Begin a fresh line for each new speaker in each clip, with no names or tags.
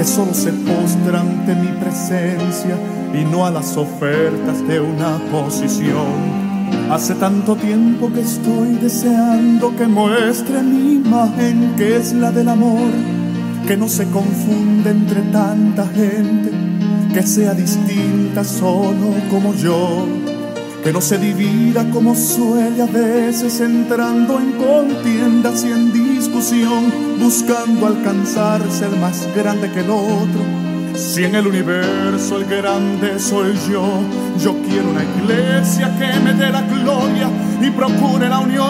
que solo se postra ante mi presencia y no a las ofertas de una posición. Hace tanto tiempo que estoy deseando que muestre mi imagen, que es la del amor, que no se confunde entre tanta gente, que sea distinta solo como yo, que no se divida como suele a veces entrando en contiendas y en discusión, buscando alcanzar ser más grande que el otro si en el universo el grande soy yo, yo quiero una iglesia que me dé la gloria y procure la unión.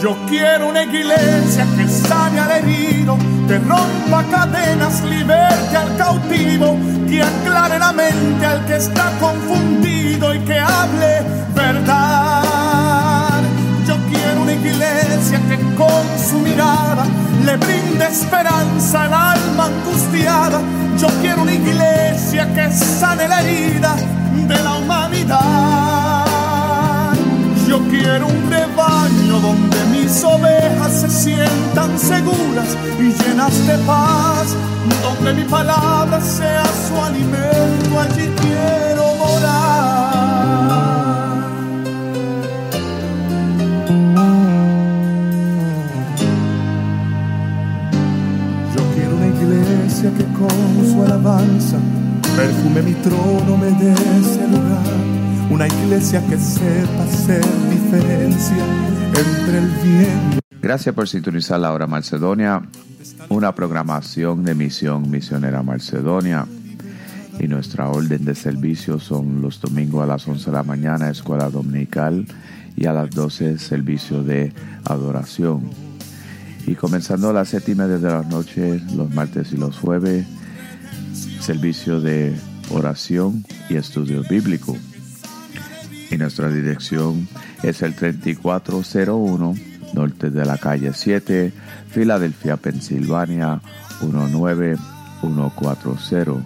Yo quiero una iglesia que sane al herido, que rompa cadenas, liberte al cautivo, que aclare la mente al que está confundido y que hable verdad. Iglesia que con su mirada le brinde esperanza al alma angustiada. Yo quiero una iglesia que sane la herida de la humanidad. Yo quiero un rebaño donde mis ovejas se sientan seguras y llenas de paz, donde mi palabra sea su alimento, allí quiero perfume mi trono, me dé ese lugar. Una iglesia que sepa hacer diferencia entre el bien.
Gracias por sintonizar la hora Macedonia, una programación de misión misionera Macedonia. Y nuestra orden de servicio son los domingos a las 11 de la mañana, escuela dominical, y a las 12 servicio de adoración. Y comenzando a las séptima y de la noche, los martes y los jueves, servicio de oración y estudio bíblico. Y nuestra dirección es el 3401 norte de la calle 7, Filadelfia, Pensilvania 19140.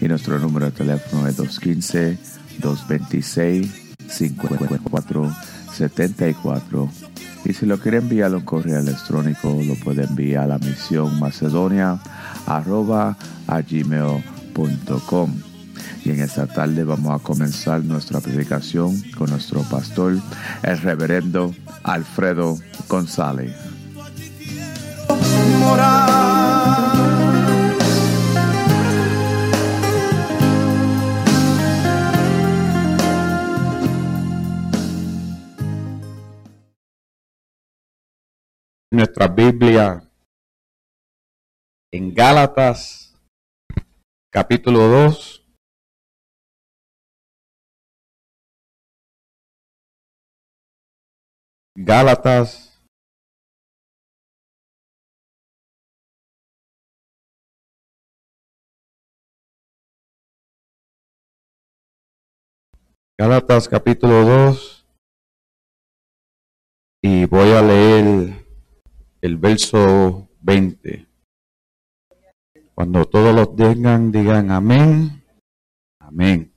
Y nuestro número de teléfono es 215 226 5474 y si lo quiere enviar un correo electrónico, lo puede enviar a la misión macedonia arroba a Y en esta tarde vamos a comenzar nuestra predicación con nuestro pastor, el reverendo Alfredo González.
nuestra Biblia en Gálatas capítulo 2. Gálatas Gálatas capítulo 2 y voy a leer el verso 20. Cuando todos los tengan, digan amén. Amén.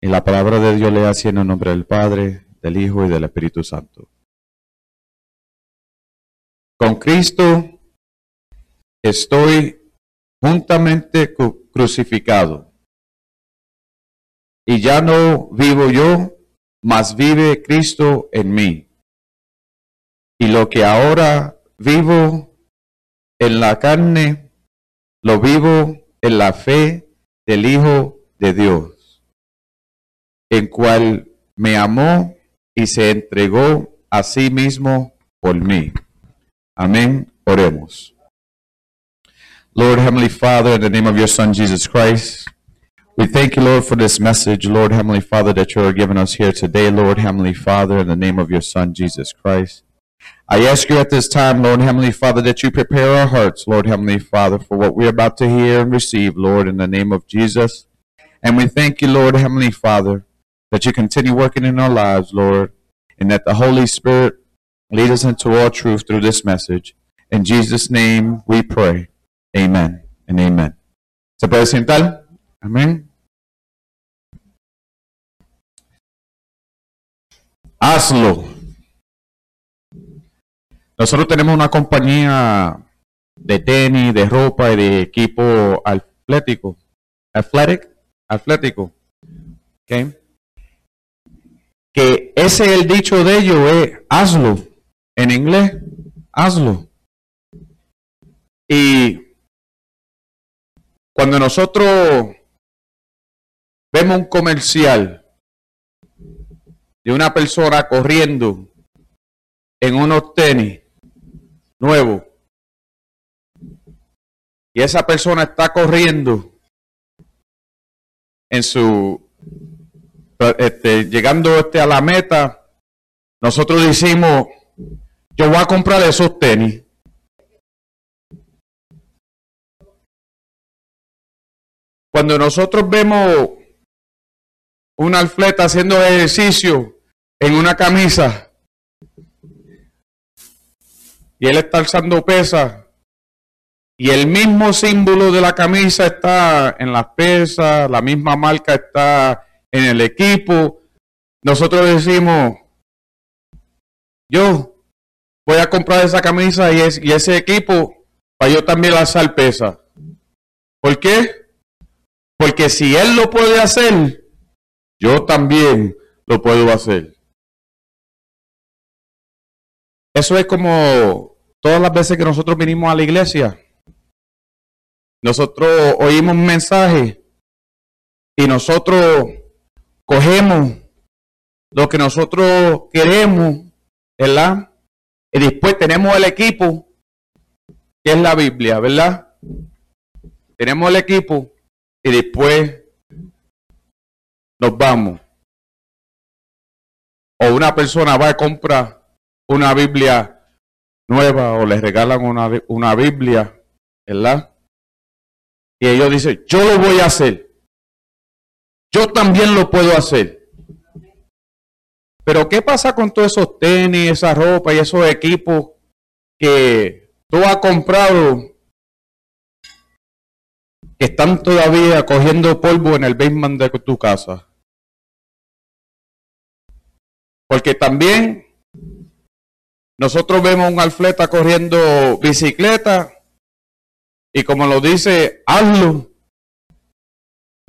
Y la palabra de Dios le hace en el nombre del Padre, del Hijo y del Espíritu Santo. Con Cristo estoy juntamente crucificado. Y ya no vivo yo, mas vive Cristo en mí. Y lo que ahora vivo en la carne, lo vivo en la fe del Hijo de Dios, en cual me amó y se entregó a sí mismo por mí. Amén. Oremos. Lord Heavenly Father, in the name of your Son Jesus Christ, we thank you, Lord, for this message, Lord Heavenly Father, that you are giving us here today, Lord Heavenly Father, in the name of your Son Jesus Christ. I ask you at this time, Lord Heavenly Father, that you prepare our hearts, Lord Heavenly Father, for what we're about to hear and receive, Lord, in the name of Jesus. And we thank you, Lord, Heavenly Father, that you continue working in our lives, Lord, and that the Holy Spirit lead us into all truth through this message. In Jesus' name we pray. Amen and amen. ¿Se puede sentar? Amén. Hazlo. Nosotros tenemos una compañía de tenis, de ropa y de equipo atlético. Athletic, atlético. Okay. Que ese es el dicho de ellos, es hazlo. En inglés, hazlo. Y cuando nosotros vemos un comercial de una persona corriendo en unos tenis nuevos y esa persona está corriendo en su este, llegando este a la meta. Nosotros decimos yo voy a comprar esos tenis Cuando nosotros vemos un atleta haciendo ejercicio en una camisa y él está alzando pesas y el mismo símbolo de la camisa está en las pesas, la misma marca está en el equipo, nosotros decimos, yo voy a comprar esa camisa y, ese equipo para yo también alzar pesas. ¿Por qué? Porque si Él lo puede hacer, yo también lo puedo hacer. Eso es como todas las veces que nosotros vinimos a la iglesia. Nosotros oímos un mensaje y nosotros cogemos lo que nosotros queremos, ¿verdad? Y después tenemos el equipo, que es la Biblia, ¿verdad? Tenemos el equipo y después nos vamos. O una persona va a comprar una Biblia nueva o le regalan una, una Biblia, ¿verdad? Y ellos dicen, yo lo voy a hacer. Yo también lo puedo hacer. Pero ¿qué pasa con todos esos tenis, esa ropa y esos equipos que tú has comprado que están todavía cogiendo polvo en el basement de tu casa. Porque también nosotros vemos un alfleta corriendo bicicleta y como lo dice, hazlo.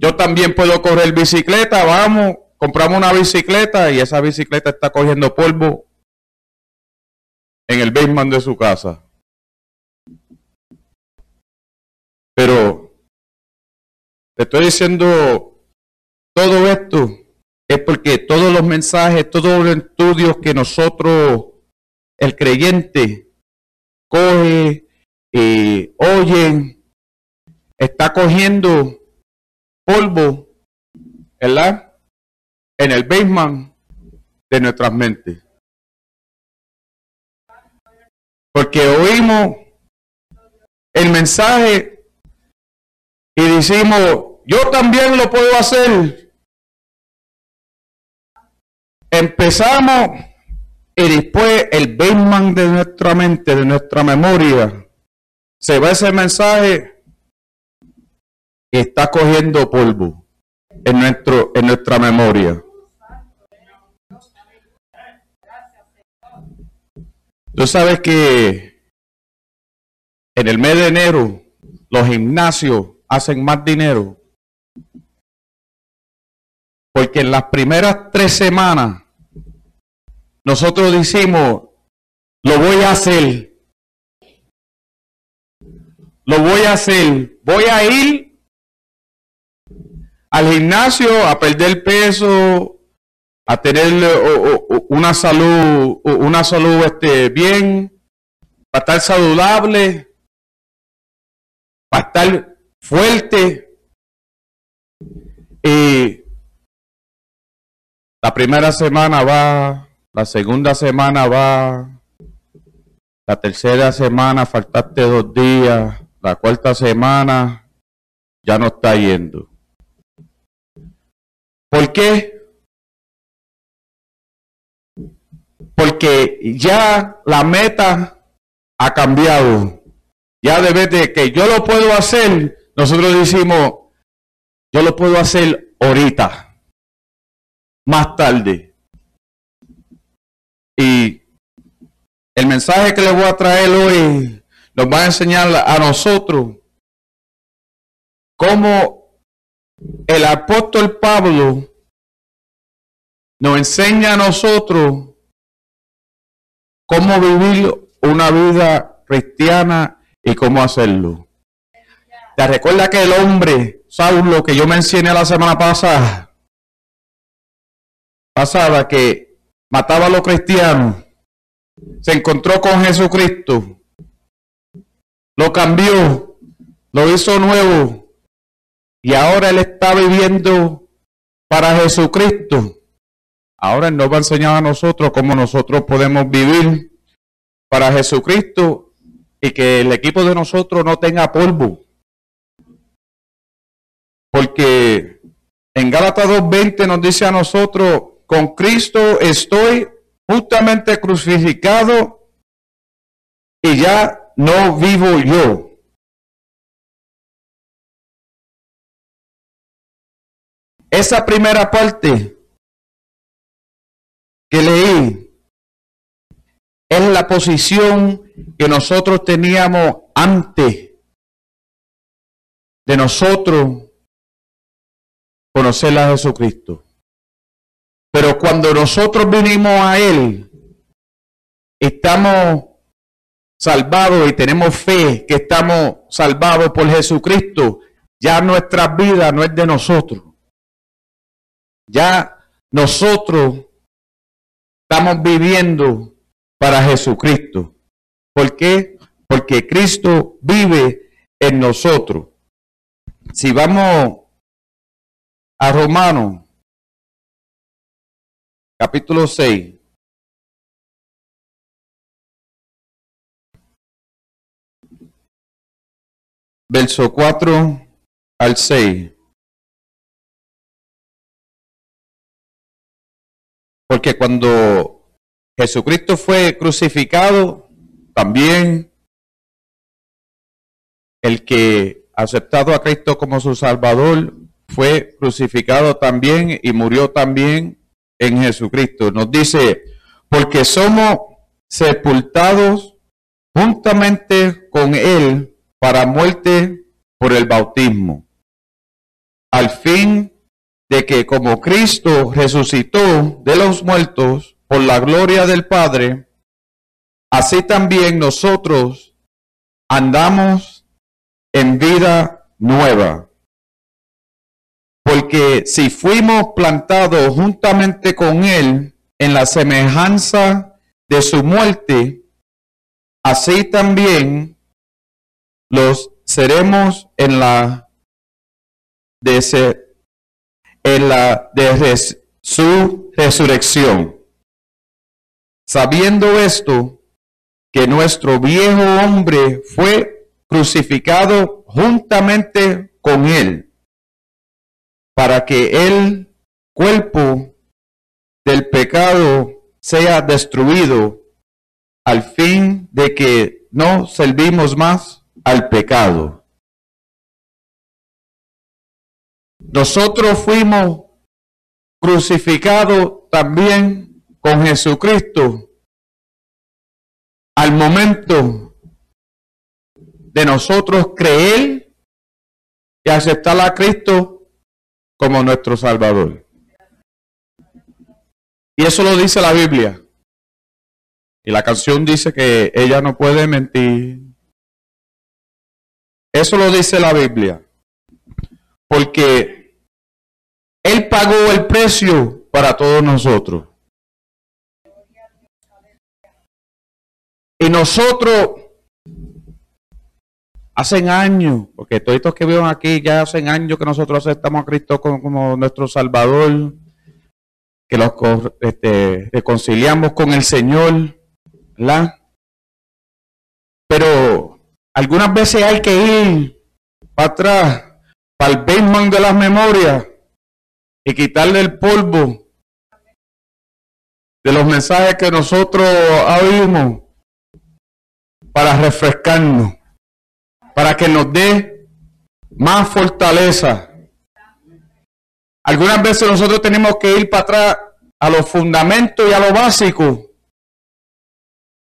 Yo también puedo correr bicicleta, vamos, compramos una bicicleta y esa bicicleta está cogiendo polvo en el basement de su casa. Pero te estoy diciendo todo esto es porque todos los mensajes, todos los estudios que nosotros, el creyente, coge, y oye, está cogiendo polvo, ¿verdad? En el basement de nuestras mentes. Porque oímos el mensaje y decimos, yo también lo puedo hacer. Empezamos y después el basement de nuestra mente, de nuestra memoria, se ve ese mensaje que está cogiendo polvo en, nuestro, en nuestra memoria. Tú sabes que en el mes de enero los gimnasios hacen más dinero. Porque en las primeras tres semanas nosotros decimos, lo voy a hacer. Lo voy a hacer. Voy a ir al gimnasio a perder peso, a tener una salud, una salud este, bien, para estar saludable, para estar fuerte. Y la primera semana va, la segunda semana va, la tercera semana faltaste dos días, la cuarta semana ya no está yendo. ¿Por qué? Porque ya la meta ha cambiado. Ya de de que yo lo puedo hacer, nosotros decimos, yo lo puedo hacer ahorita, más tarde. Y el mensaje que le voy a traer hoy nos va a enseñar a nosotros cómo el apóstol Pablo nos enseña a nosotros cómo vivir una vida cristiana y cómo hacerlo. ¿Te recuerda que el hombre, Saulo, que yo mencioné la semana pasada, pasada, que mataba a los cristianos, se encontró con Jesucristo, lo cambió, lo hizo nuevo, y ahora él está viviendo para Jesucristo. Ahora él nos va a enseñar a nosotros cómo nosotros podemos vivir para Jesucristo y que el equipo de nosotros no tenga polvo. Porque en Gálatas 2.20 nos dice a nosotros, con Cristo estoy justamente crucificado y ya no vivo yo. Esa primera parte que leí es la posición que nosotros teníamos antes de nosotros conocer a Jesucristo. Pero cuando nosotros vinimos a Él, estamos salvados y tenemos fe que estamos salvados por Jesucristo, ya nuestra vida no es de nosotros. Ya nosotros estamos viviendo para Jesucristo. ¿Por qué? Porque Cristo vive en nosotros. Si vamos a Romanos, capítulo 6. Verso 4 al 6. Porque cuando Jesucristo fue crucificado, también el que aceptado a Cristo como su Salvador fue crucificado también y murió también en Jesucristo. Nos dice, porque somos sepultados juntamente con Él para muerte por el bautismo, al fin de que como Cristo resucitó de los muertos por la gloria del Padre, así también nosotros andamos en vida nueva. Porque si fuimos plantados juntamente con Él en la semejanza de su muerte, así también los seremos en la de, en la de su resurrección. Sabiendo esto, que nuestro viejo hombre fue crucificado juntamente con él para que el cuerpo del pecado sea destruido al fin de que no servimos más al pecado. Nosotros fuimos crucificados también con Jesucristo al momento de nosotros creer y aceptar a Cristo como nuestro Salvador. Y eso lo dice la Biblia. Y la canción dice que ella no puede mentir. Eso lo dice la Biblia. Porque Él pagó el precio para todos nosotros. Y nosotros Hacen años, porque todos estos que veo aquí ya hacen años que nosotros aceptamos a Cristo como, nuestro Salvador, que los este, reconciliamos con el Señor, ¿verdad? Pero algunas veces hay que ir para atrás, para el basement de las memorias, y quitarle el polvo de los mensajes que nosotros oímos para refrescarnos, para que nos dé más fortaleza. Algunas veces nosotros tenemos que ir para atrás a los fundamentos y a lo básico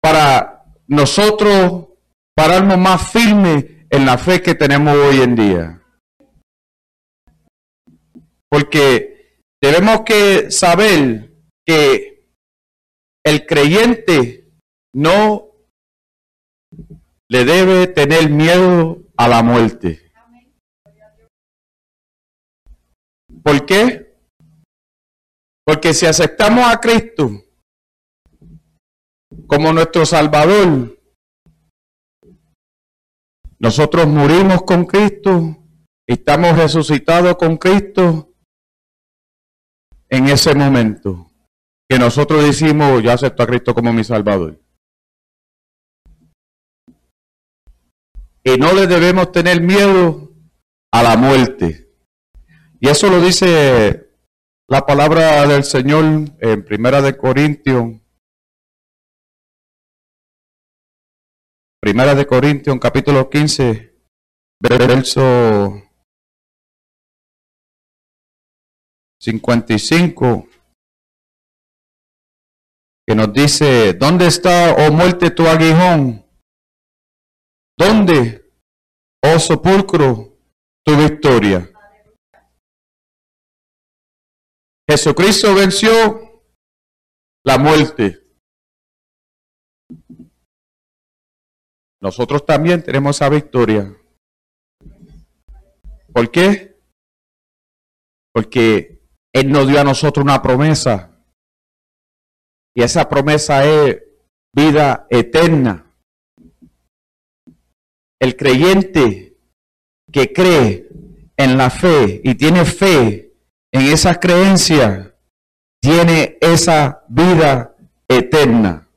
para nosotros pararnos más firmes en la fe que tenemos hoy en día. Porque tenemos que saber que el creyente no le debe tener miedo a la muerte. ¿Por qué? Porque si aceptamos a Cristo como nuestro Salvador, nosotros morimos con Cristo, estamos resucitados con Cristo en ese momento que nosotros decimos, yo acepto a Cristo como mi Salvador. Y no le debemos tener miedo a la muerte. Y eso lo dice la palabra del Señor en Primera de Corintios. Primera de Corintios, capítulo 15, verso 55, que nos dice, ¿dónde está, oh muerte, tu aguijón? ¿Dónde, oh sepulcro, tu victoria? Jesucristo venció la muerte. Nosotros también tenemos esa victoria. ¿Por qué? Porque Él nos dio a nosotros una promesa. Y esa promesa es vida eterna. El creyente que cree en la fe y tiene fe en esa creencia, tiene esa vida eterna.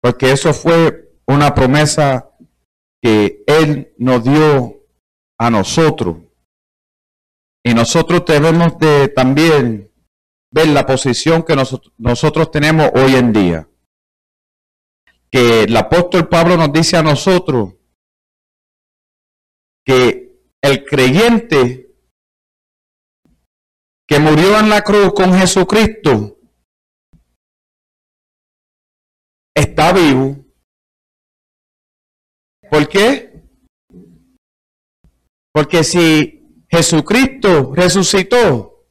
Porque eso fue una promesa que Él nos dio a nosotros. Y nosotros debemos de también ver la posición que nosotros tenemos hoy en día. Que el apóstol Pablo nos dice a nosotros que el creyente que murió en la cruz con Jesucristo está vivo. ¿Por qué? Porque si Jesucristo resucitó,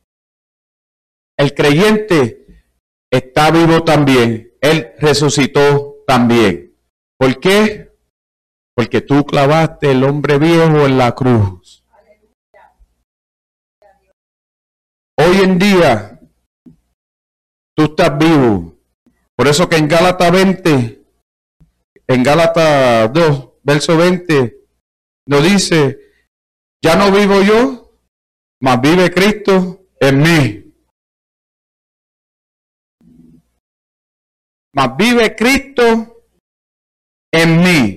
el creyente está vivo también. Él resucitó también. ¿Por qué? Porque tú clavaste el hombre viejo en la cruz. Hoy en día, tú estás vivo. Por eso que en Gálatas 20, en Gálatas 2, verso 20, nos dice, ya no vivo yo, mas vive Cristo en mí. Mas vive Cristo en mí.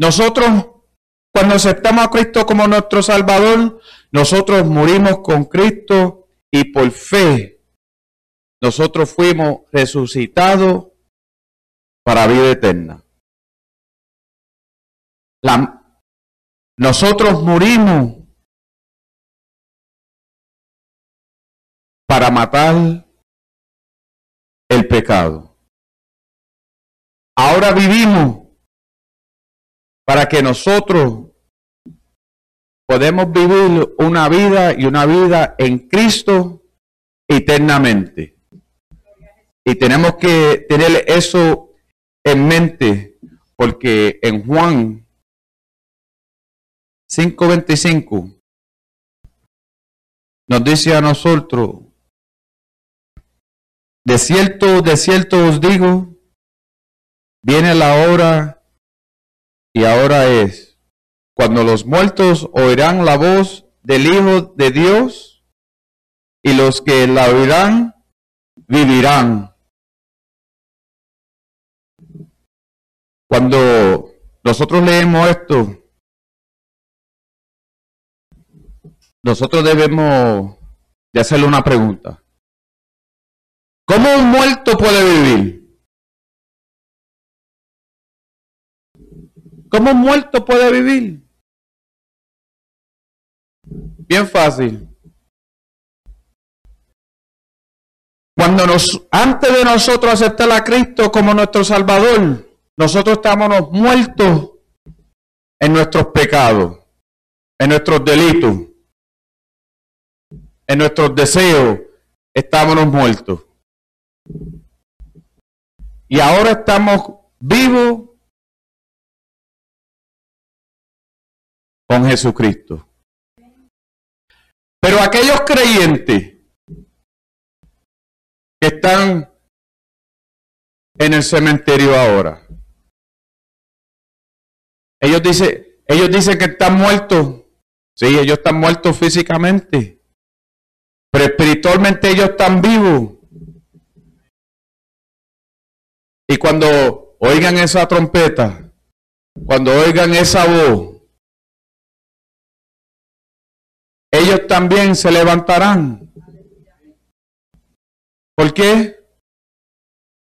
Nosotros, cuando aceptamos a Cristo como nuestro Salvador, nosotros morimos con Cristo y por fe nosotros fuimos resucitados para vida eterna. nosotros morimos para matar el pecado. Ahora vivimos para que nosotros podemos vivir una vida y una vida en Cristo eternamente. Y tenemos que tener eso en mente, porque en Juan 5:25 nos dice a nosotros, de cierto, de cierto os digo, viene la hora y ahora es, cuando los muertos oirán la voz del Hijo de Dios, y los que la oirán vivirán. Cuando nosotros leemos esto, nosotros debemos de hacerle una pregunta. ¿Cómo un muerto puede vivir? ¿Cómo muerto puede vivir? Bien fácil. Cuando nos, antes de nosotros aceptar a Cristo como nuestro Salvador, nosotros estábamos muertos en nuestros pecados, en nuestros delitos, en nuestros deseos, estábamos muertos. Y ahora estamos vivos con Jesucristo. Pero aquellos creyentes que están en el cementerio ahora, ellos dicen, ellos dicen que están muertos. Sí, ellos están muertos físicamente. Pero espiritualmente ellos están vivos. Y cuando oigan esa trompeta, cuando oigan esa voz, ellos también se levantarán. ¿Por qué?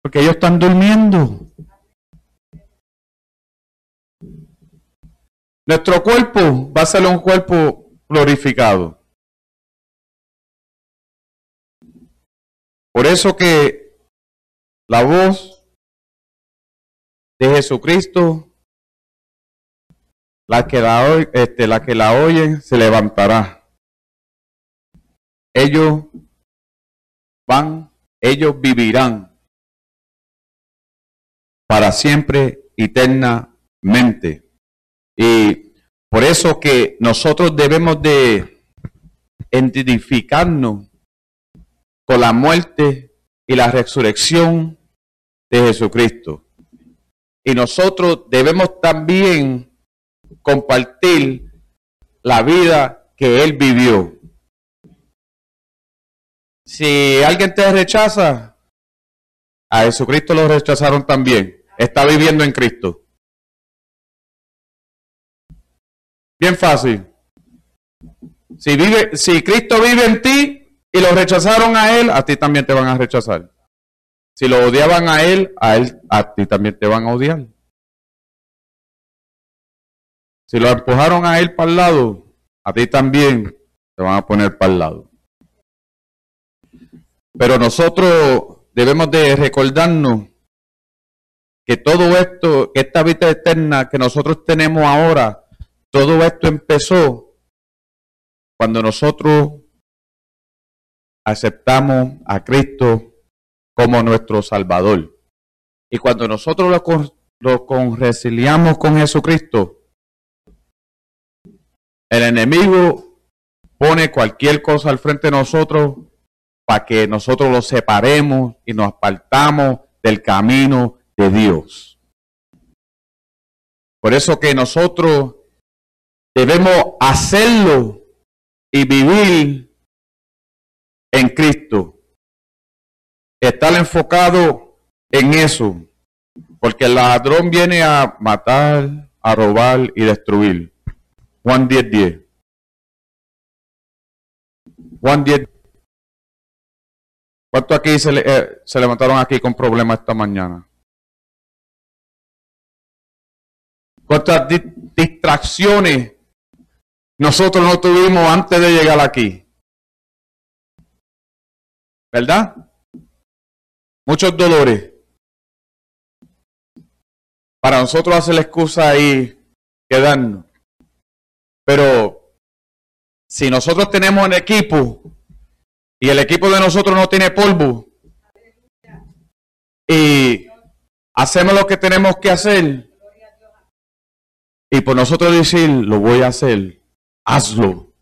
Porque ellos están durmiendo. Nuestro cuerpo va a ser un cuerpo glorificado. Por eso que la voz de Jesucristo, la que la, este, la, que la oyen, se levantará. Ellos van, ellos vivirán para siempre, eternamente. Y por eso que nosotros debemos de identificarnos con la muerte y la resurrección de Jesucristo. Y nosotros debemos también compartir la vida que Él vivió. Si alguien te rechaza, a Jesucristo lo rechazaron también. Está viviendo en Cristo. Bien fácil. Si, vive, si Cristo vive en ti y lo rechazaron a Él, a ti también te van a rechazar. Si lo odiaban a Él, a Él, a ti también te van a odiar. Si lo empujaron a Él para el lado, a ti también te van a poner para el lado. Pero nosotros debemos de recordarnos que todo esto, esta vida eterna que nosotros tenemos ahora, todo esto empezó cuando nosotros aceptamos a Cristo como nuestro Salvador. Y cuando nosotros lo, lo conciliamos con Jesucristo, el enemigo pone cualquier cosa al frente de nosotros para que nosotros lo separemos y nos apartamos del camino de Dios. Por eso que nosotros Debemos hacerlo y vivir en Cristo. Estar enfocado en eso. Porque el ladrón viene a matar, a robar y destruir. Juan 10, 10. Juan 10. ¿Cuántos aquí se, eh, se levantaron aquí con problemas esta mañana? ¿Cuántas distracciones nosotros no tuvimos antes de llegar aquí. ¿Verdad? Muchos dolores. Para nosotros hacer la excusa y quedarnos. Pero si nosotros tenemos un equipo y el equipo de nosotros no tiene polvo y hacemos lo que tenemos que hacer y por nosotros decir, lo voy a hacer, hazlo.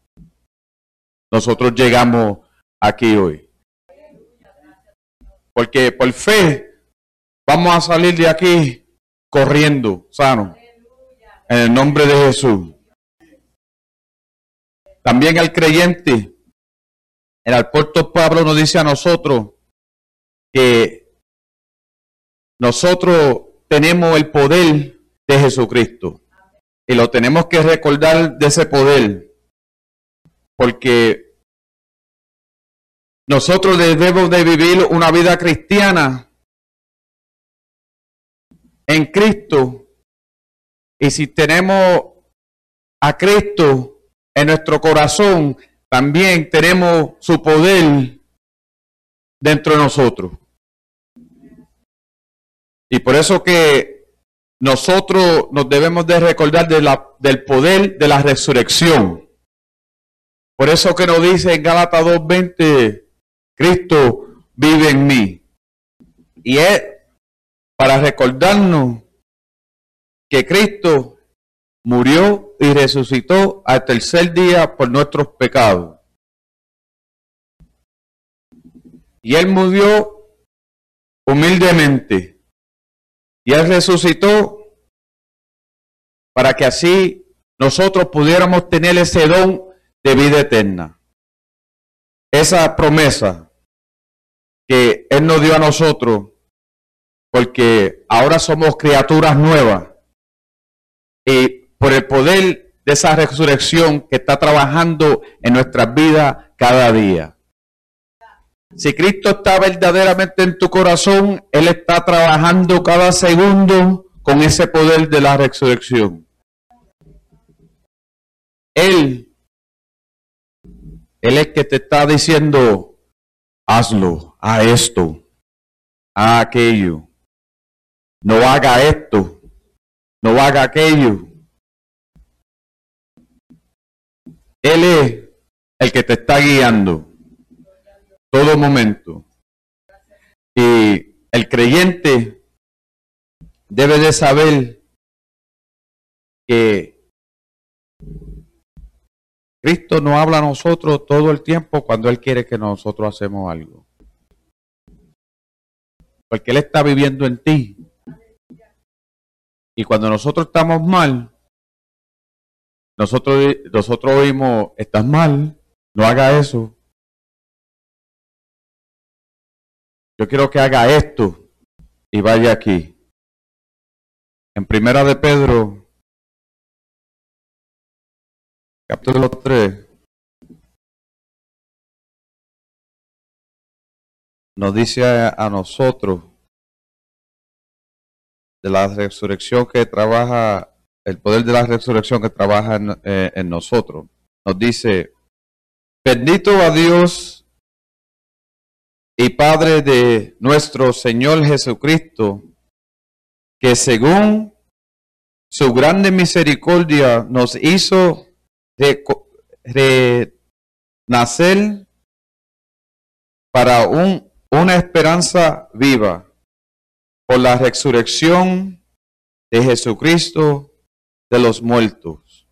Nosotros llegamos aquí hoy. Porque por fe vamos a salir de aquí corriendo, sano. En el nombre de Jesús. También el creyente, el apóstol Pablo nos dice a nosotros que nosotros tenemos el poder de Jesucristo. Y lo tenemos que recordar de ese poder. porque nosotros debemos de vivir una vida cristiana en Cristo. Y si tenemos a Cristo en nuestro corazón, también tenemos su poder dentro de nosotros. Y por eso que nosotros nos debemos de recordar de la, del poder de la resurrección. Por eso que nos dice en Gálatas 2.20, Cristo vive en mí. Y es para recordarnos que Cristo murió y resucitó al tercer día por nuestros pecados. Y Él murió humildemente y Él resucitó para que así nosotros pudiéramos tener ese don de vida eterna. Esa promesa que Él nos dio a nosotros, porque ahora somos criaturas nuevas. Y por el poder de esa resurrección que está trabajando en nuestras vidas cada día. Si Cristo está verdaderamente en tu corazón, Él está trabajando cada segundo con ese poder de la resurrección. Él, Él es que te está diciendo, hazlo, a esto, a aquello. No haga esto, no haga aquello. Él es el que te está guiando todo momento. Y el creyente debe de saber que Cristo nos habla a nosotros todo el tiempo cuando Él quiere que nosotros hacemos algo. Porque Él está viviendo en ti. Y cuando nosotros estamos mal, nosotros, nosotros oímos, estás mal, no haga eso. Yo quiero que haga esto y vaya aquí. En primera de Pedro, capítulo 3, nos dice a, nosotros de la resurrección que trabaja, el poder de la resurrección que trabaja en, eh, en nosotros. Nos dice, bendito a Dios y Padre de nuestro Señor Jesucristo, que según su grande misericordia nos hizo renacer para un, una esperanza viva por la resurrección de Jesucristo de los muertos.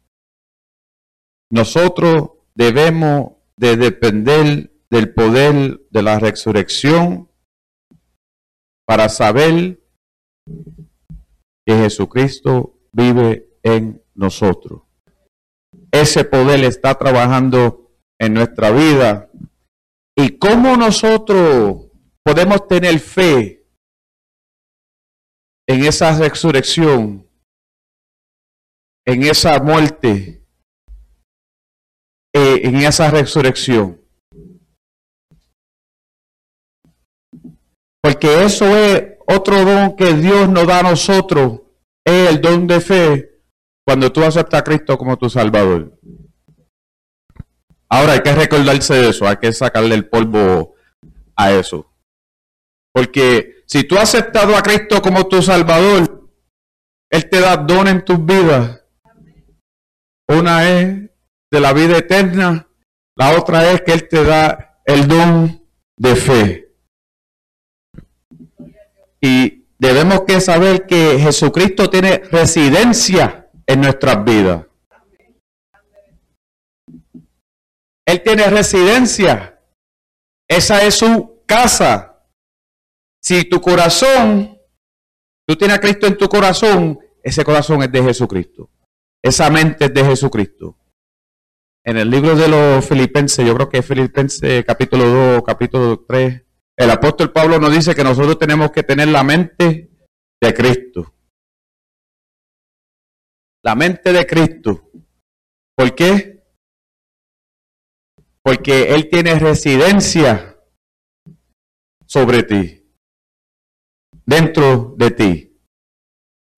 Nosotros debemos de depender del poder de la resurrección para saber que Jesucristo vive en nosotros. Ese poder está trabajando en nuestra vida. ¿Y cómo nosotros podemos tener fe en esa resurrección, en esa muerte, eh, en esa resurrección? Porque eso es otro don que Dios nos da a nosotros, es el don de fe cuando tú aceptas a Cristo como tu Salvador. Ahora hay que recordarse de eso, hay que sacarle el polvo a eso. Porque si tú has aceptado a Cristo como tu Salvador, Él te da don en tus vidas. Una es de la vida eterna, la otra es que Él te da el don de fe. Y debemos que saber que Jesucristo tiene residencia en nuestras vidas. Él tiene residencia. Esa es su casa. Si tu corazón, tú tienes a Cristo en tu corazón, ese corazón es de Jesucristo. Esa mente de Jesucristo. En el libro de los Filipenses, yo creo que es Filipenses capítulo 2, capítulo 3, el apóstol Pablo nos dice que nosotros tenemos que tener la mente de Cristo. La mente de Cristo. ¿Por qué? Porque Él tiene residencia sobre ti, dentro de ti,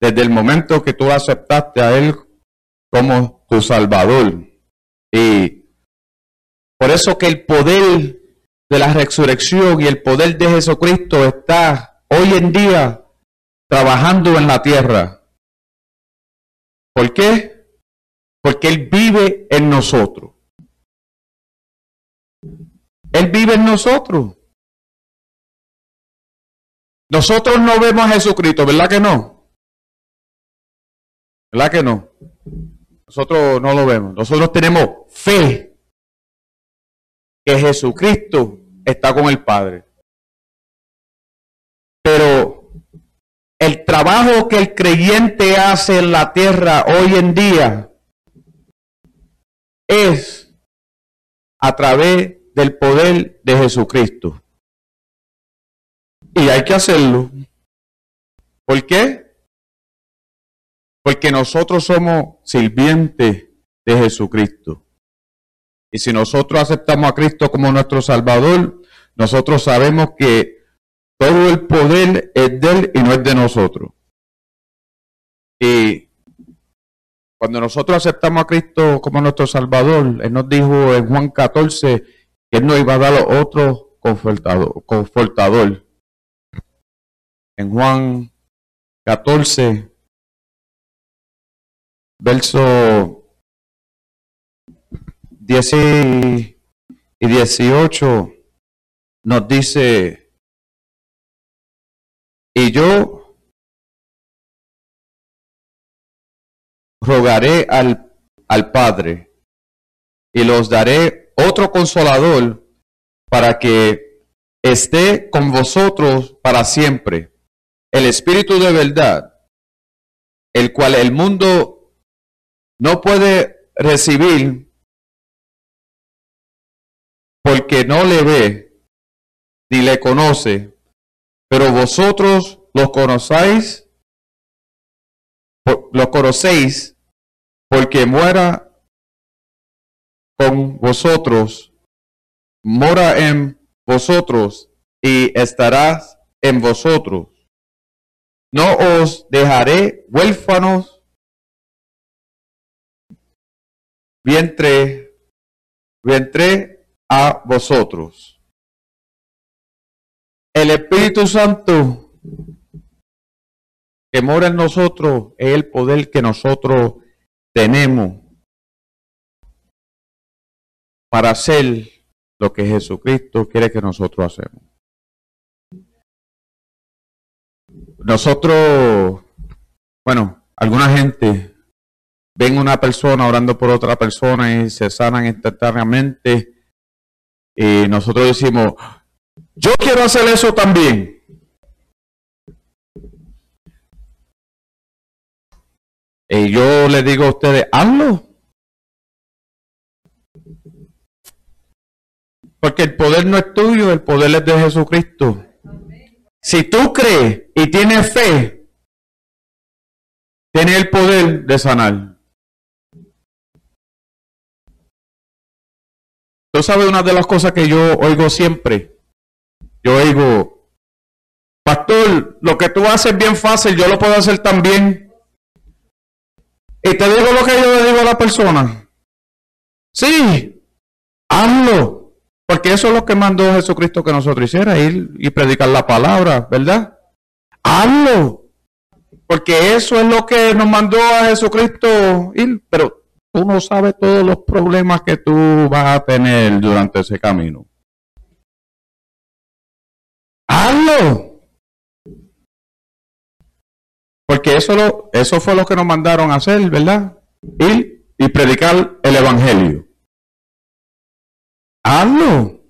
desde el momento que tú aceptaste a Él como tu Salvador. Y por eso que el poder de la resurrección y el poder de Jesucristo está hoy en día trabajando en la tierra. ¿Por qué? Porque Él vive en nosotros. Él vive en nosotros. Nosotros no vemos a Jesucristo, ¿verdad que no? ¿Verdad que no? Nosotros no lo vemos. Nosotros tenemos fe que Jesucristo está con el Padre. Pero el trabajo que el creyente hace en la tierra hoy en día es a través del poder de Jesucristo. Y hay que hacerlo. ¿Por qué? Porque nosotros somos sirvientes de Jesucristo. Y si nosotros aceptamos a Cristo como nuestro Salvador, nosotros sabemos que todo el poder es de Él y no es de nosotros. Y cuando nosotros aceptamos a Cristo como nuestro Salvador, Él nos dijo en Juan 14 que Él nos iba a dar otro confortador. En Juan 14, verso 10 y 18 nos dice, y yo rogaré al, al Padre y los daré otro consolador para que esté con vosotros para siempre, el Espíritu de verdad, el cual el mundo no puede recibir porque no le ve ni le conoce, pero vosotros los conocéis, los conocéis porque muera con vosotros, mora en vosotros y estarás en vosotros. No os dejaré huérfanos, vientre, vientre a vosotros. El Espíritu Santo que mora en nosotros es el poder que nosotros tenemos para hacer lo que Jesucristo quiere que nosotros hacemos. Nosotros, bueno, alguna gente ven una persona orando por otra persona y se sanan instantáneamente y nosotros decimos, yo quiero hacer eso también. Y yo le digo a ustedes, hazlo. Porque el poder no es tuyo, el poder es de Jesucristo. Si tú crees y tienes fe, tienes el poder de sanar. Tú sabes una de las cosas que yo oigo siempre. Yo oigo, pastor, lo que tú haces bien fácil, yo lo puedo hacer también. Y te digo lo que yo le digo a la persona. Sí, hazlo. Porque eso es lo que mandó Jesucristo que nosotros hiciera, ir y predicar la palabra, ¿verdad? Hazlo. Porque eso es lo que nos mandó a Jesucristo ir. Pero tú no sabes todos los problemas que tú vas a tener durante ese camino. Hazlo. Porque eso, lo, eso fue lo que nos mandaron a hacer, ¿verdad? Ir y predicar el Evangelio. Hazlo.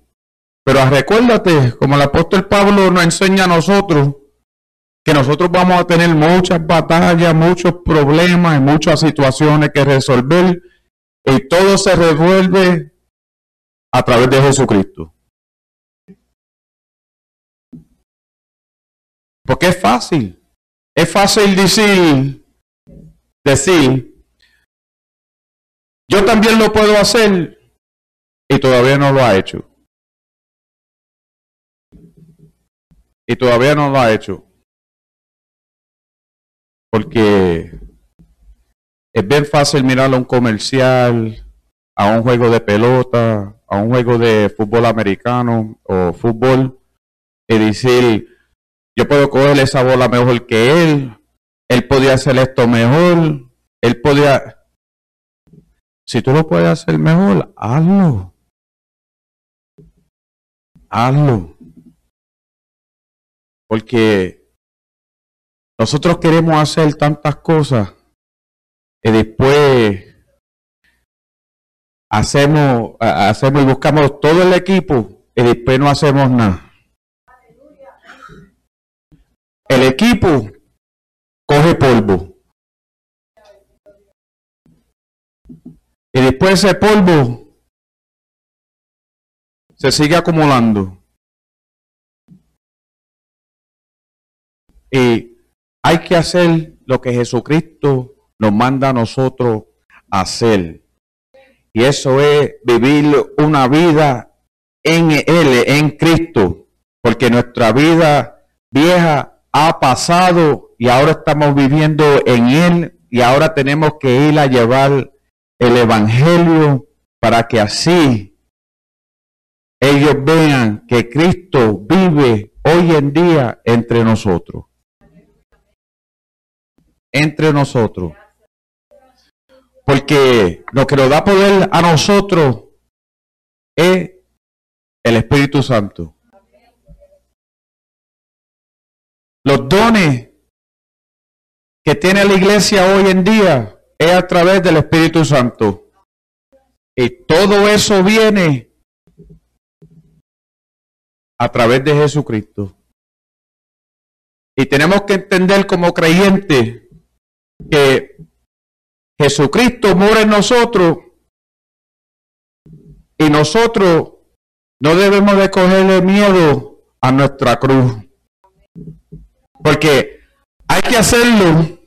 Pero recuérdate, como el apóstol Pablo nos enseña a nosotros, que nosotros vamos a tener muchas batallas, muchos problemas y muchas situaciones que resolver y todo se resuelve a través de Jesucristo. Porque es fácil. Es fácil decir, decir, yo también lo puedo hacer y todavía no lo ha hecho. Y todavía no lo ha hecho. Porque es bien fácil mirar a un comercial, a un juego de pelota, a un juego de fútbol americano o fútbol y decir, yo puedo coger esa bola mejor que él, él podía hacer esto mejor, él podía... Si tú lo puedes hacer mejor, hazlo. Hazlo. Porque nosotros queremos hacer tantas cosas y después hacemos, hacemos y buscamos todo el equipo y después no hacemos nada. El equipo coge polvo. Y después ese polvo se sigue acumulando. Y hay que hacer lo que Jesucristo nos manda a nosotros hacer. Y eso es vivir una vida en Él, en Cristo. Porque nuestra vida vieja ha pasado y ahora estamos viviendo en Él y ahora tenemos que ir a llevar el Evangelio para que así ellos vean que Cristo vive hoy en día entre nosotros. Entre nosotros. Porque lo que nos da poder a nosotros es el Espíritu Santo. Los dones que tiene la iglesia hoy en día es a través del Espíritu Santo. Y todo eso viene a través de Jesucristo. Y tenemos que entender como creyentes que Jesucristo mora en nosotros y nosotros no debemos de cogerle miedo a nuestra cruz. Porque hay que hacerlo.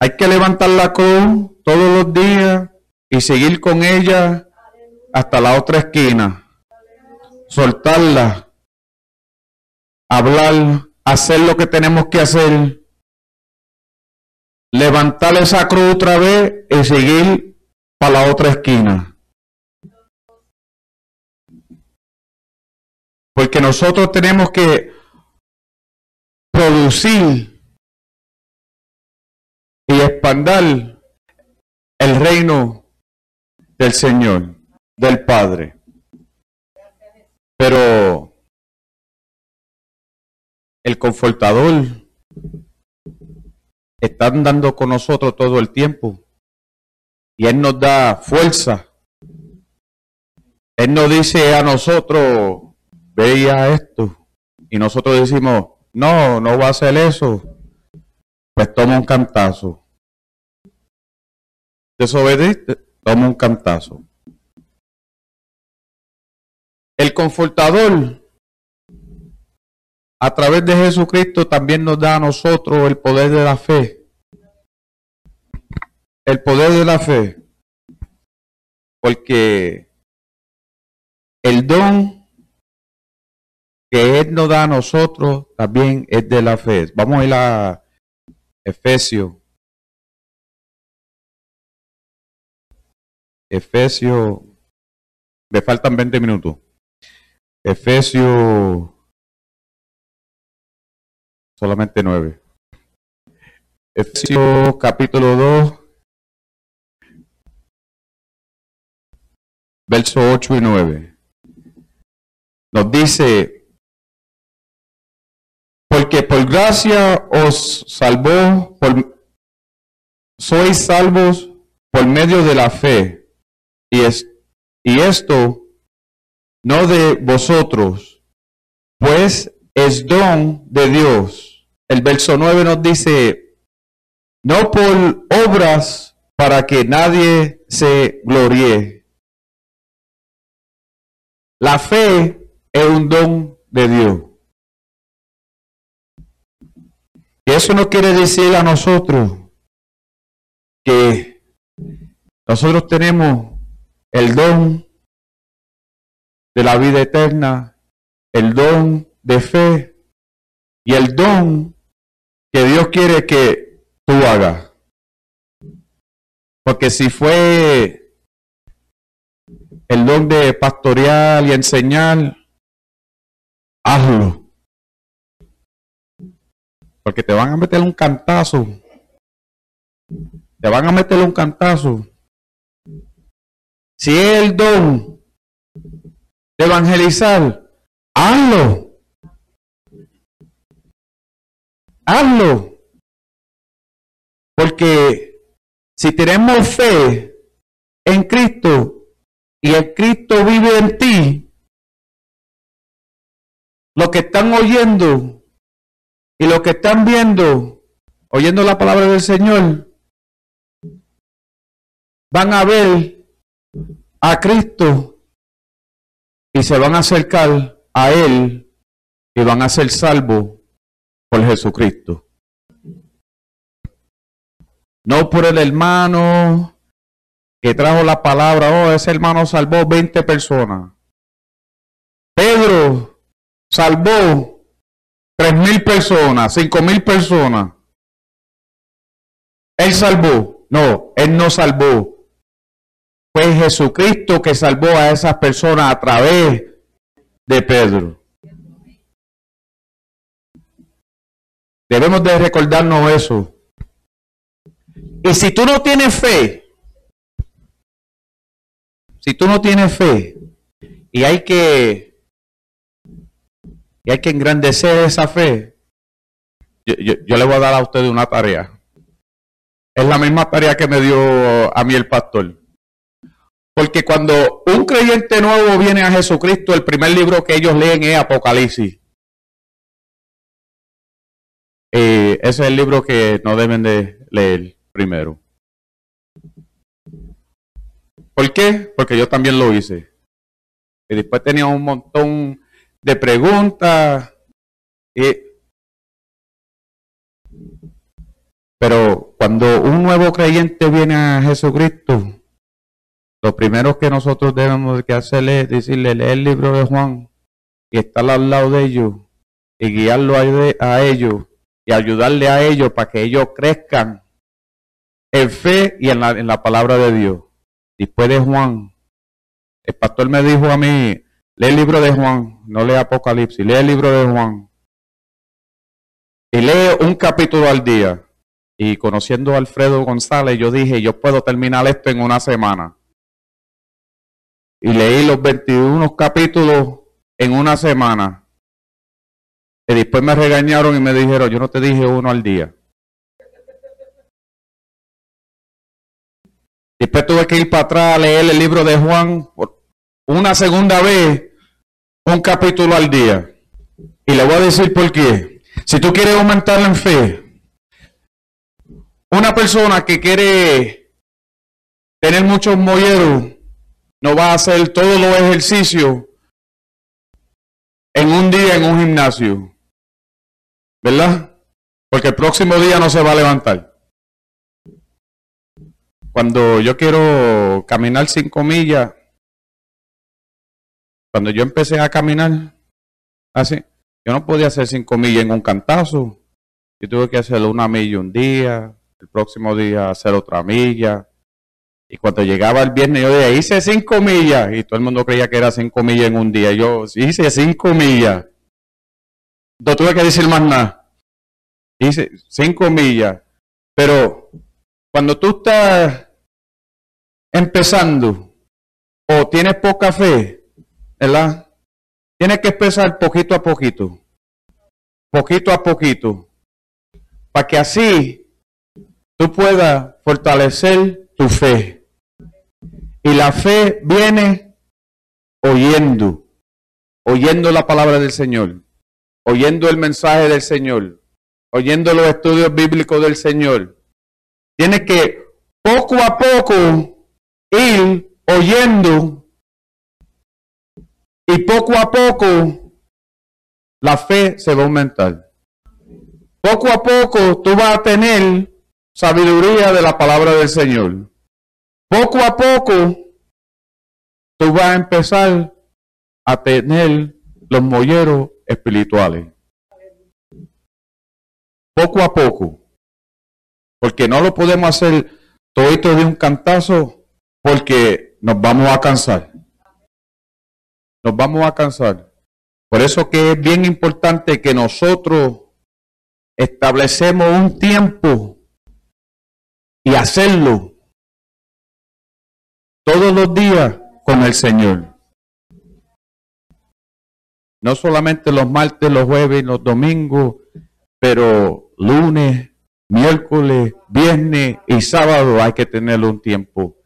Hay que levantar la cruz todos los días y seguir con ella hasta la otra esquina. Soltarla. Hablar. Hacer lo que tenemos que hacer levantar esa cruz otra vez y seguir para la otra esquina. Porque nosotros tenemos que producir y expandir el reino del Señor, del Padre. Pero el confortador están dando con nosotros todo el tiempo. Y Él nos da fuerza. Él nos dice a nosotros, veía esto. Y nosotros decimos, no, no va a hacer eso. Pues toma un cantazo. Desobediste, toma un cantazo. El confortador a través de Jesucristo también nos da a nosotros el poder de la fe. El poder de la fe. Porque el don que Él nos da a nosotros también es de la fe. Vamos a ir a Efesios. Efesios. Me faltan 20 minutos. Efesios solamente nueve. Efesios capítulo 2, verso 8 y 9. Nos dice, porque por gracia os salvó, por, sois salvos por medio de la fe, y, es, y esto no de vosotros, pues es don de Dios. El verso 9 nos dice, no por obras para que nadie se gloríe. La fe es un don de Dios. Y eso no quiere decir a nosotros que nosotros tenemos el don de la vida eterna, el don de fe y el don que Dios quiere que tú hagas. Porque si fue el don de pastorear y enseñar, hazlo. Porque te van a meter un cantazo. Te van a meter un cantazo. Si es el don de evangelizar, hazlo. Hazlo. Porque si tenemos fe en Cristo y el Cristo vive en ti, lo que están oyendo y lo que están viendo, oyendo la palabra del Señor, van a ver a Cristo y se van a acercar a Él y van a ser salvos por Jesucristo. No por el hermano que trajo la palabra, oh, ese hermano salvó 20 personas. Pedro salvó Tres mil personas, cinco mil personas. Él salvó. No, él no salvó. Fue Jesucristo que salvó a esas personas a través de Pedro. Debemos de recordarnos eso. Y si tú no tienes fe, si tú no tienes fe, y hay que y hay que engrandecer esa fe. Yo, le voy a dar a ustedes una tarea. Es la misma tarea que me dio a mí el pastor. Porque cuando un creyente nuevo viene a Jesucristo, el primer libro que ellos leen es Apocalipsis. Ese es el libro que no deben de leer primero. ¿Por qué? Porque yo también lo hice. Y después tenía un montón de preguntas. pero cuando un nuevo creyente viene a Jesucristo, lo primero que nosotros debemos que hacer es decirle, lee el libro de Juan y estar al lado de ellos y guiarlo a, ellos y ayudarle a ellos para que ellos crezcan en fe y en la, en la palabra de Dios. Después de Juan, el pastor me dijo a mí, Lee el libro de Juan, no lee Apocalipsis, lee el libro de Juan. Y lee un capítulo al día. Y conociendo a Alfredo González, yo dije, yo puedo terminar esto en una semana. Y leí los 21 capítulos en una semana. Y después me regañaron y me dijeron, yo no te dije uno al día. Después tuve que ir para atrás a leer el libro de Juan una segunda vez un capítulo al día. Y le voy a decir por qué. Si tú quieres aumentar en fe, una persona que quiere tener muchos molleros no va a hacer todos los ejercicios en un día en un gimnasio. ¿Verdad? Porque el próximo día no se va a levantar. Cuando yo quiero caminar cinco millas, cuando yo empecé a caminar, así, yo no podía hacer cinco millas en un cantazo. Yo tuve que hacer una milla un día, el próximo día hacer otra milla. Y cuando llegaba el viernes, yo dije, hice cinco millas. Y todo el mundo creía que era cinco millas en un día. Yo hice cinco millas. No tuve que decir más nada. Hice cinco millas. Pero cuando tú estás empezando o tienes poca fe, ¿verdad? Tienes que empezar poquito a poquito, poquito a poquito, para que así tú puedas fortalecer tu fe. Y la fe viene oyendo, oyendo la palabra del Señor, oyendo el mensaje del Señor, oyendo los estudios bíblicos del Señor. Tienes que poco a poco ir oyendo y poco a poco la fe se va a aumentar. Poco a poco tú vas a tener sabiduría de la palabra del Señor. Poco a poco tú vas a empezar a tener los molleros espirituales. Poco a poco. Porque no lo podemos hacer todo de un cantazo porque nos vamos a cansar. Nos vamos a cansar. Por eso que es bien importante que nosotros establecemos un tiempo y hacerlo todos los días con el Señor. No solamente los martes, los jueves, los domingos, pero lunes, miércoles, viernes y sábado hay que tener un tiempo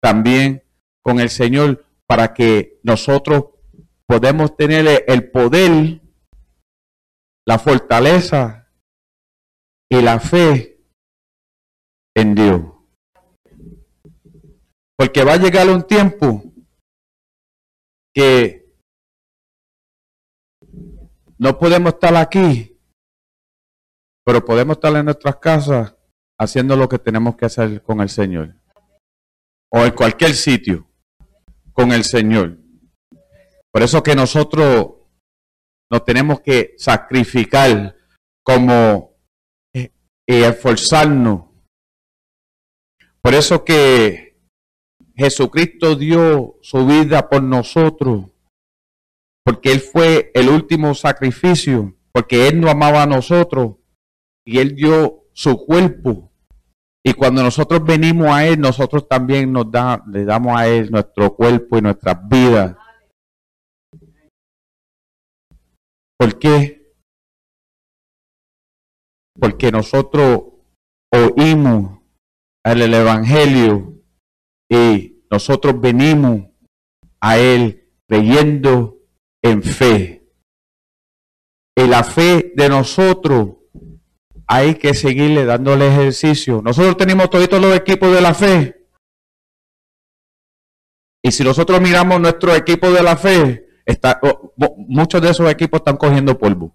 también con el Señor para que nosotros podemos tener el poder, la fortaleza y la fe en Dios. Porque va a llegar un tiempo que no podemos estar aquí, pero podemos estar en nuestras casas haciendo lo que tenemos que hacer con el Señor. O en cualquier sitio con el Señor. Por eso que nosotros nos tenemos que sacrificar como eh, y esforzarnos. Por eso que Jesucristo dio su vida por nosotros, porque Él fue el último sacrificio, porque Él no amaba a nosotros y Él dio su cuerpo. Y cuando nosotros venimos a Él, nosotros también nos da, le damos a Él nuestro cuerpo y nuestras vidas. ¿Por qué? Porque nosotros oímos el Evangelio y nosotros venimos a Él creyendo en fe. En la fe de nosotros hay que seguirle dándole ejercicio. Nosotros tenemos todos los equipos de la fe. Y si nosotros miramos nuestro equipo de la fe, está, muchos de esos equipos están cogiendo polvo.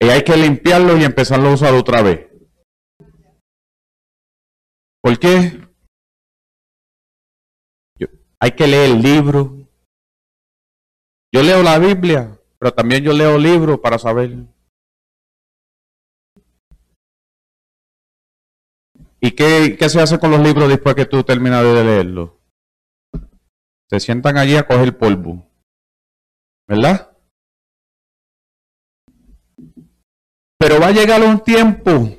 Y hay que limpiarlo y empezarlo a usar otra vez. ¿Por qué? Hay que leer el libro. Yo leo la Biblia, pero también yo leo libros para saber. ¿Y qué, qué, se hace con los libros después que tú terminas de leerlos? Se sientan allí a coger polvo. ¿Verdad? Pero va a llegar un tiempo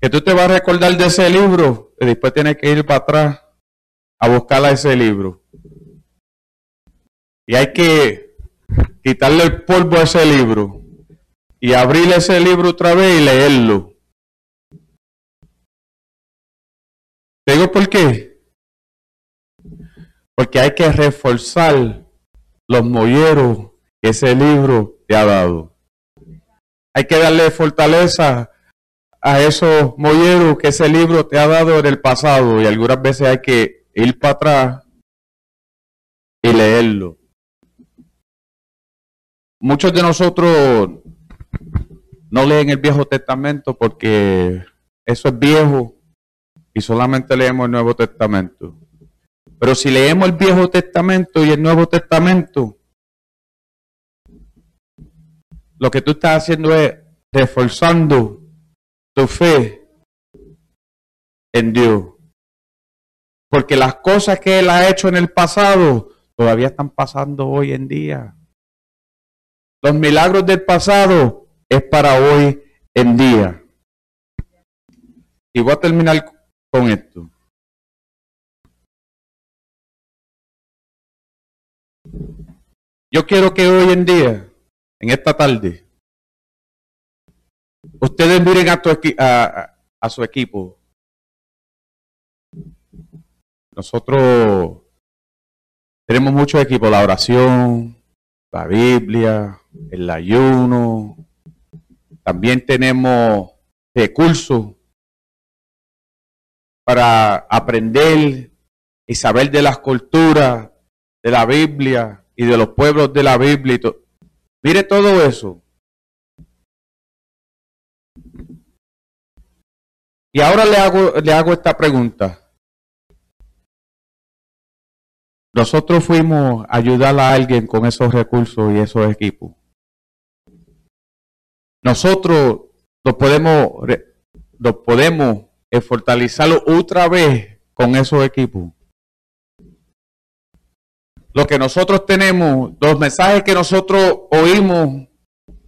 que tú te vas a recordar de ese libro y después tienes que ir para atrás a buscar a ese libro. Y hay que quitarle el polvo a ese libro y abrir ese libro otra vez y leerlo. ¿Te digo por qué? Porque hay que reforzar los molleros que ese libro te ha dado. Hay que darle fortaleza a esos molleros que ese libro te ha dado en el pasado y algunas veces hay que ir para atrás y leerlo. Muchos de nosotros no leen el Viejo Testamento porque eso es viejo y solamente leemos el Nuevo Testamento. Pero si leemos el Viejo Testamento y el Nuevo Testamento, lo que tú estás haciendo es reforzando tu fe en Dios. Porque las cosas que Él ha hecho en el pasado todavía están pasando hoy en día. Los milagros del pasado es para hoy en día. Y voy a terminar con esto. Yo quiero que hoy en día, en esta tarde, ustedes miren a, a, a su equipo nosotros tenemos muchos equipos, la oración, la Biblia, el ayuno. También tenemos recursos para aprender y saber de las culturas de la Biblia y de los pueblos de la Biblia. Mire todo eso. Y ahora le hago, le hago esta pregunta. nosotros fuimos a ayudar a alguien con esos recursos y esos equipos. Nosotros lo podemos, lo podemos eh, fortalecerlo otra vez con esos equipos. Lo que nosotros tenemos, los mensajes que nosotros oímos,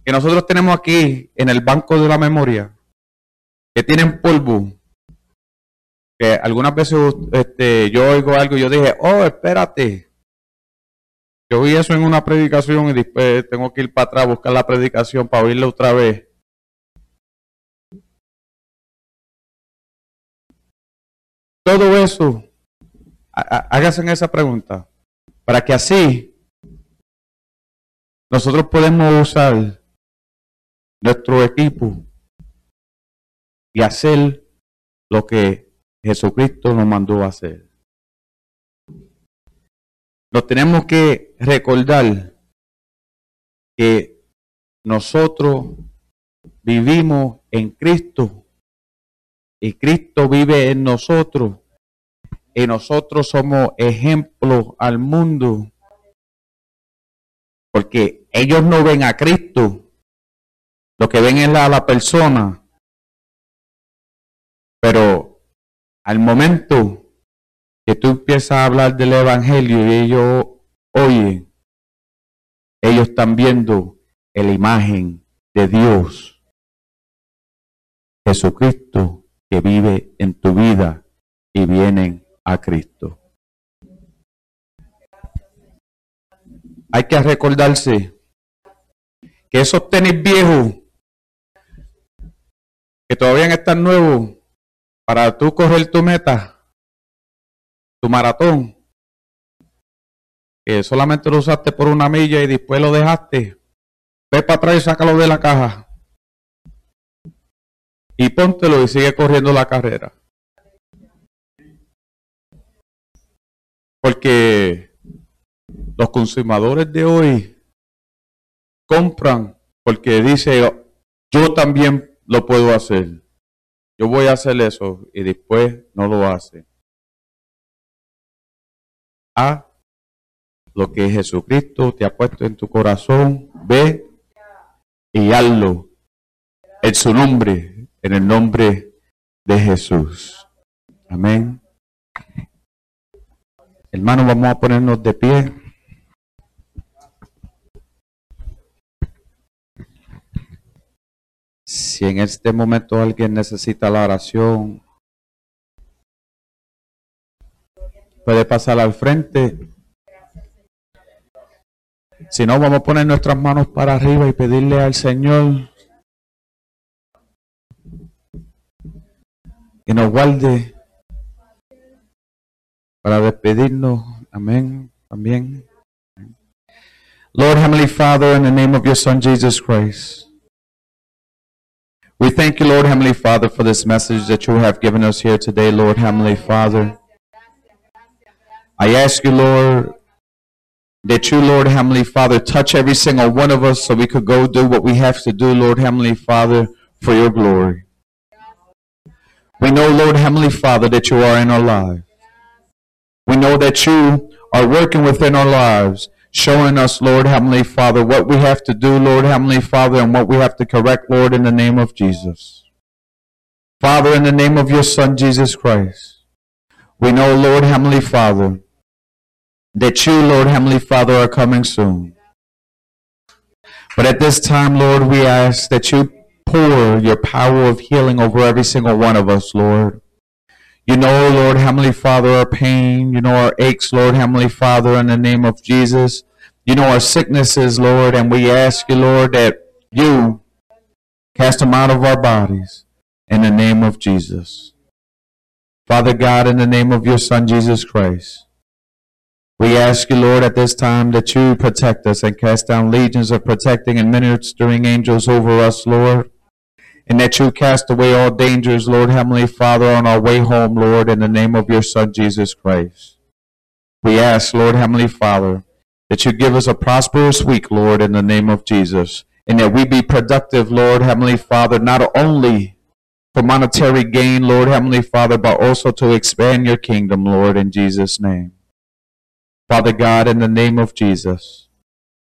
que nosotros tenemos aquí en el banco de la memoria, que tienen polvo, que algunas veces este, yo oigo algo y yo dije, oh, espérate. Yo oí eso en una predicación y después tengo que ir para atrás a buscar la predicación para oírla otra vez. Todo eso, háganse esa pregunta, para que así nosotros podemos usar nuestro equipo y hacer lo que Jesucristo nos mandó a hacer. Nos tenemos que recordar que nosotros vivimos en Cristo y Cristo vive en nosotros y nosotros somos ejemplo al mundo porque ellos no ven a Cristo, lo que ven es a la persona, pero al momento que tú empiezas a hablar del Evangelio y ellos oyen, ellos están viendo la imagen de Dios, Jesucristo, que vive en tu vida y vienen a Cristo. Hay que recordarse que esos tenis viejos, que todavía están nuevos, para tú correr tu meta, tu maratón, que solamente lo usaste por una milla y después lo dejaste, ve para atrás y sácalo de la caja. Y póntelo y sigue corriendo la carrera. Porque los consumadores de hoy compran porque dice, yo también lo puedo hacer yo voy a hacer eso y después no lo hace. A lo que Jesucristo te ha puesto en tu corazón, ve y hazlo en su nombre, en el nombre de Jesús. Amén. Hermanos, vamos a ponernos de pie. Si en este momento alguien necesita la oración, puede pasar al frente. Si no, vamos a poner nuestras manos para arriba y pedirle al Señor que nos guarde para despedirnos. Amén. También. Lord Heavenly Father, in the name of your Son Jesus Christ. We thank you, Lord Heavenly Father, for this message that you have given us here today, Lord Heavenly Father. I ask you, Lord, that you, Lord Heavenly Father, touch every single one of us so we could go do what we have to do, Lord Heavenly Father, for your glory. We know, Lord Heavenly Father, that you are in our lives. We know that you are working within our lives showing us, Lord Heavenly Father, what we have to do, Lord Heavenly Father, and what we have to correct, Lord, in the name of Jesus. Father, in the name of your Son, Jesus Christ, we know, Lord Heavenly Father, that you, Lord Heavenly Father, are coming soon. But at this time, Lord, we ask that you pour your power of healing over every single one of us, Lord. You know, Lord Heavenly Father, our pain. You know our aches, Lord Heavenly Father, in the name of Jesus. You know our sicknesses, Lord, and we ask you, Lord, that you cast them out of our bodies in the name of Jesus. Father God, in the name of your Son, Jesus Christ, we ask you, Lord, at this time that you protect us and cast down legions of protecting and ministering angels over us, Lord and that you cast away all dangers, Lord Heavenly Father, on our way home, Lord, in the name of your Son, Jesus Christ. We ask, Lord Heavenly Father, that you give us a prosperous week, Lord, in the name of Jesus, and that we be productive, Lord Heavenly Father, not only for monetary gain, Lord Heavenly Father, but also to expand your kingdom, Lord, in Jesus' name. Father God, in the name of Jesus,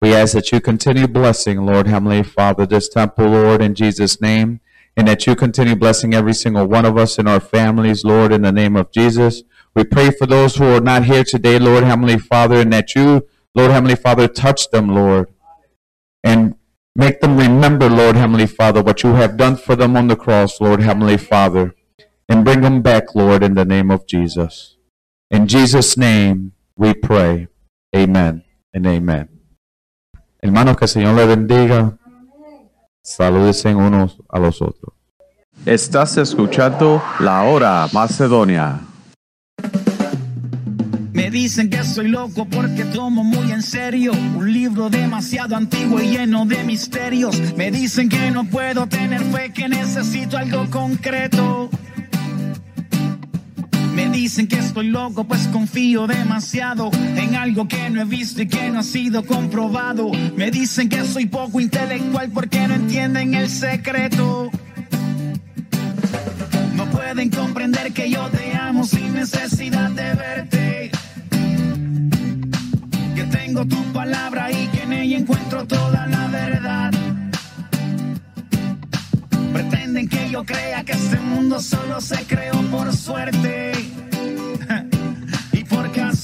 we ask that you continue blessing, Lord Heavenly Father, this temple, Lord, in Jesus' name, and that you continue blessing every single one of us and our families, Lord, in the name of Jesus. We pray for those who are not here today, Lord Heavenly Father, and that you, Lord Heavenly Father, touch them, Lord, and make them remember, Lord Heavenly Father, what you have done for them on the cross, Lord Heavenly Father, and bring them back, Lord, in the name of Jesus. In Jesus' name we pray. Amen and amen. Hermanos, que el Señor le bendiga. Salúdense unos a los otros.
Estás escuchando La Hora Macedonia.
Me dicen que soy loco porque tomo muy en serio un libro demasiado antiguo y lleno de misterios. Me dicen que no puedo tener fe, que necesito algo concreto. Dicen que estoy loco, pues confío demasiado en algo que no he visto y que no ha sido comprobado. Me dicen que soy poco intelectual porque no entienden el secreto. No pueden comprender que yo te amo sin necesidad de verte. Que tengo tu palabra y que en ella encuentro toda la verdad. Pretenden que yo crea que este mundo solo se creó por suerte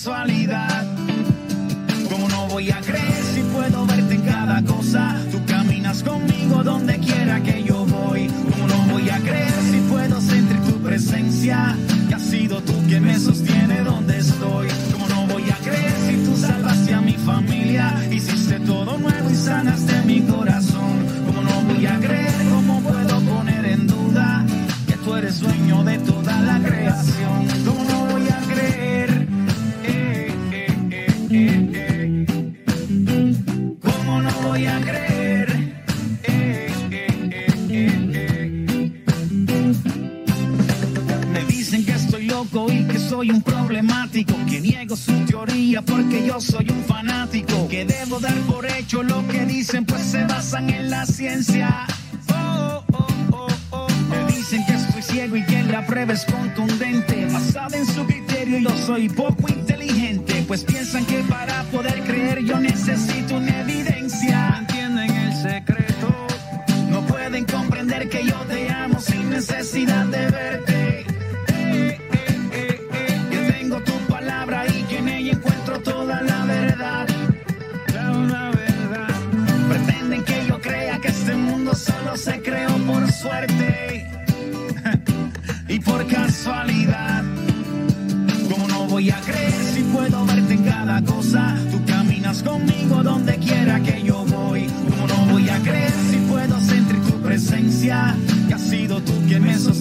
casualidad. Como no voy a creer si puedo verte en cada cosa? Tú caminas conmigo donde quiera que yo voy. Como no voy a creer si puedo sentir tu presencia? Que has sido tú quien me sostiene donde estoy. Como no voy a creer si tú salvaste a mi familia? Hiciste todo nuevo y sanaste mi corazón. Como no voy a creer, ¿cómo puedo poner en duda que tú eres dueño de toda la creación? Soy un problemático, que niego su teoría porque yo soy un fanático, que debo dar por hecho lo que dicen pues se basan en la ciencia. Oh, oh, oh, oh. Me dicen que estoy ciego y que la prueba es contundente, basada en su criterio yo soy poco inteligente, pues piensan que para poder creer yo necesito una evidencia. ¿Entienden el secreto? No pueden comprender que yo te amo sin necesidad de verte. Casualidad. Como no voy a creer si puedo verte en cada cosa? Tú caminas conmigo donde quiera que yo voy. Como no voy a creer si puedo sentir tu presencia? Que has sido tú quien me sostiene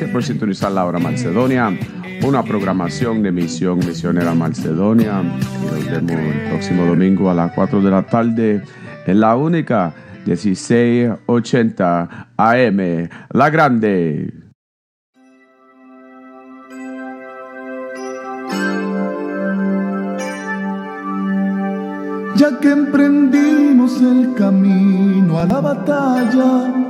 Gracias por sintonizar La Hora Macedonia, una programación de Misión Misionera Macedonia. Nos vemos el próximo domingo a las 4 de la tarde en la única 1680 AM, La Grande.
ya que emprendimos el camino a la batalla,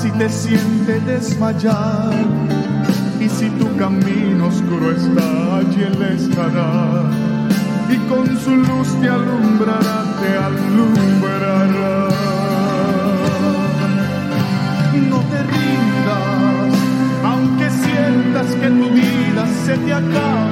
si te sientes desmayar. Y si tu camino oscuro está, allí Él estará. Y con su luz te alumbrará, te alumbrará. No te rindas, aunque sientas que tu vida se te acaba.